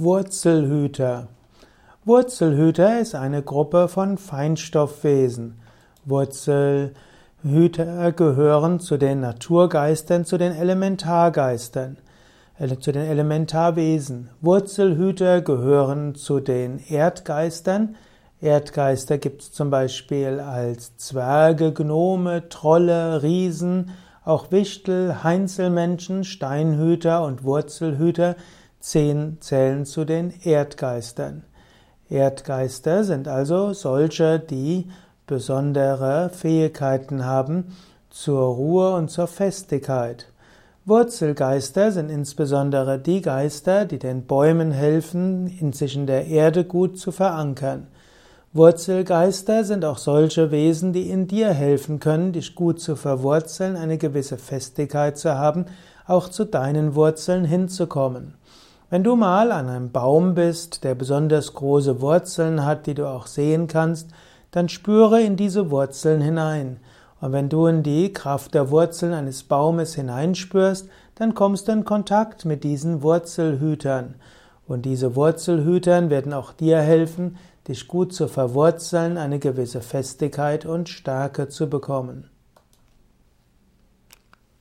Wurzelhüter. Wurzelhüter ist eine Gruppe von Feinstoffwesen. Wurzelhüter gehören zu den Naturgeistern, zu den Elementargeistern, äh, zu den Elementarwesen. Wurzelhüter gehören zu den Erdgeistern. Erdgeister gibt es zum Beispiel als Zwerge, Gnome, Trolle, Riesen, auch Wichtel, Heinzelmenschen, Steinhüter und Wurzelhüter Zehn zählen zu den Erdgeistern. Erdgeister sind also solche, die besondere Fähigkeiten haben zur Ruhe und zur Festigkeit. Wurzelgeister sind insbesondere die Geister, die den Bäumen helfen, sich in der Erde gut zu verankern. Wurzelgeister sind auch solche Wesen, die in dir helfen können, dich gut zu verwurzeln, eine gewisse Festigkeit zu haben, auch zu deinen Wurzeln hinzukommen. Wenn du mal an einem Baum bist, der besonders große Wurzeln hat, die du auch sehen kannst, dann spüre in diese Wurzeln hinein. Und wenn du in die Kraft der Wurzeln eines Baumes hineinspürst, dann kommst du in Kontakt mit diesen Wurzelhütern. Und diese Wurzelhütern werden auch dir helfen, dich gut zu verwurzeln, eine gewisse Festigkeit und Stärke zu bekommen.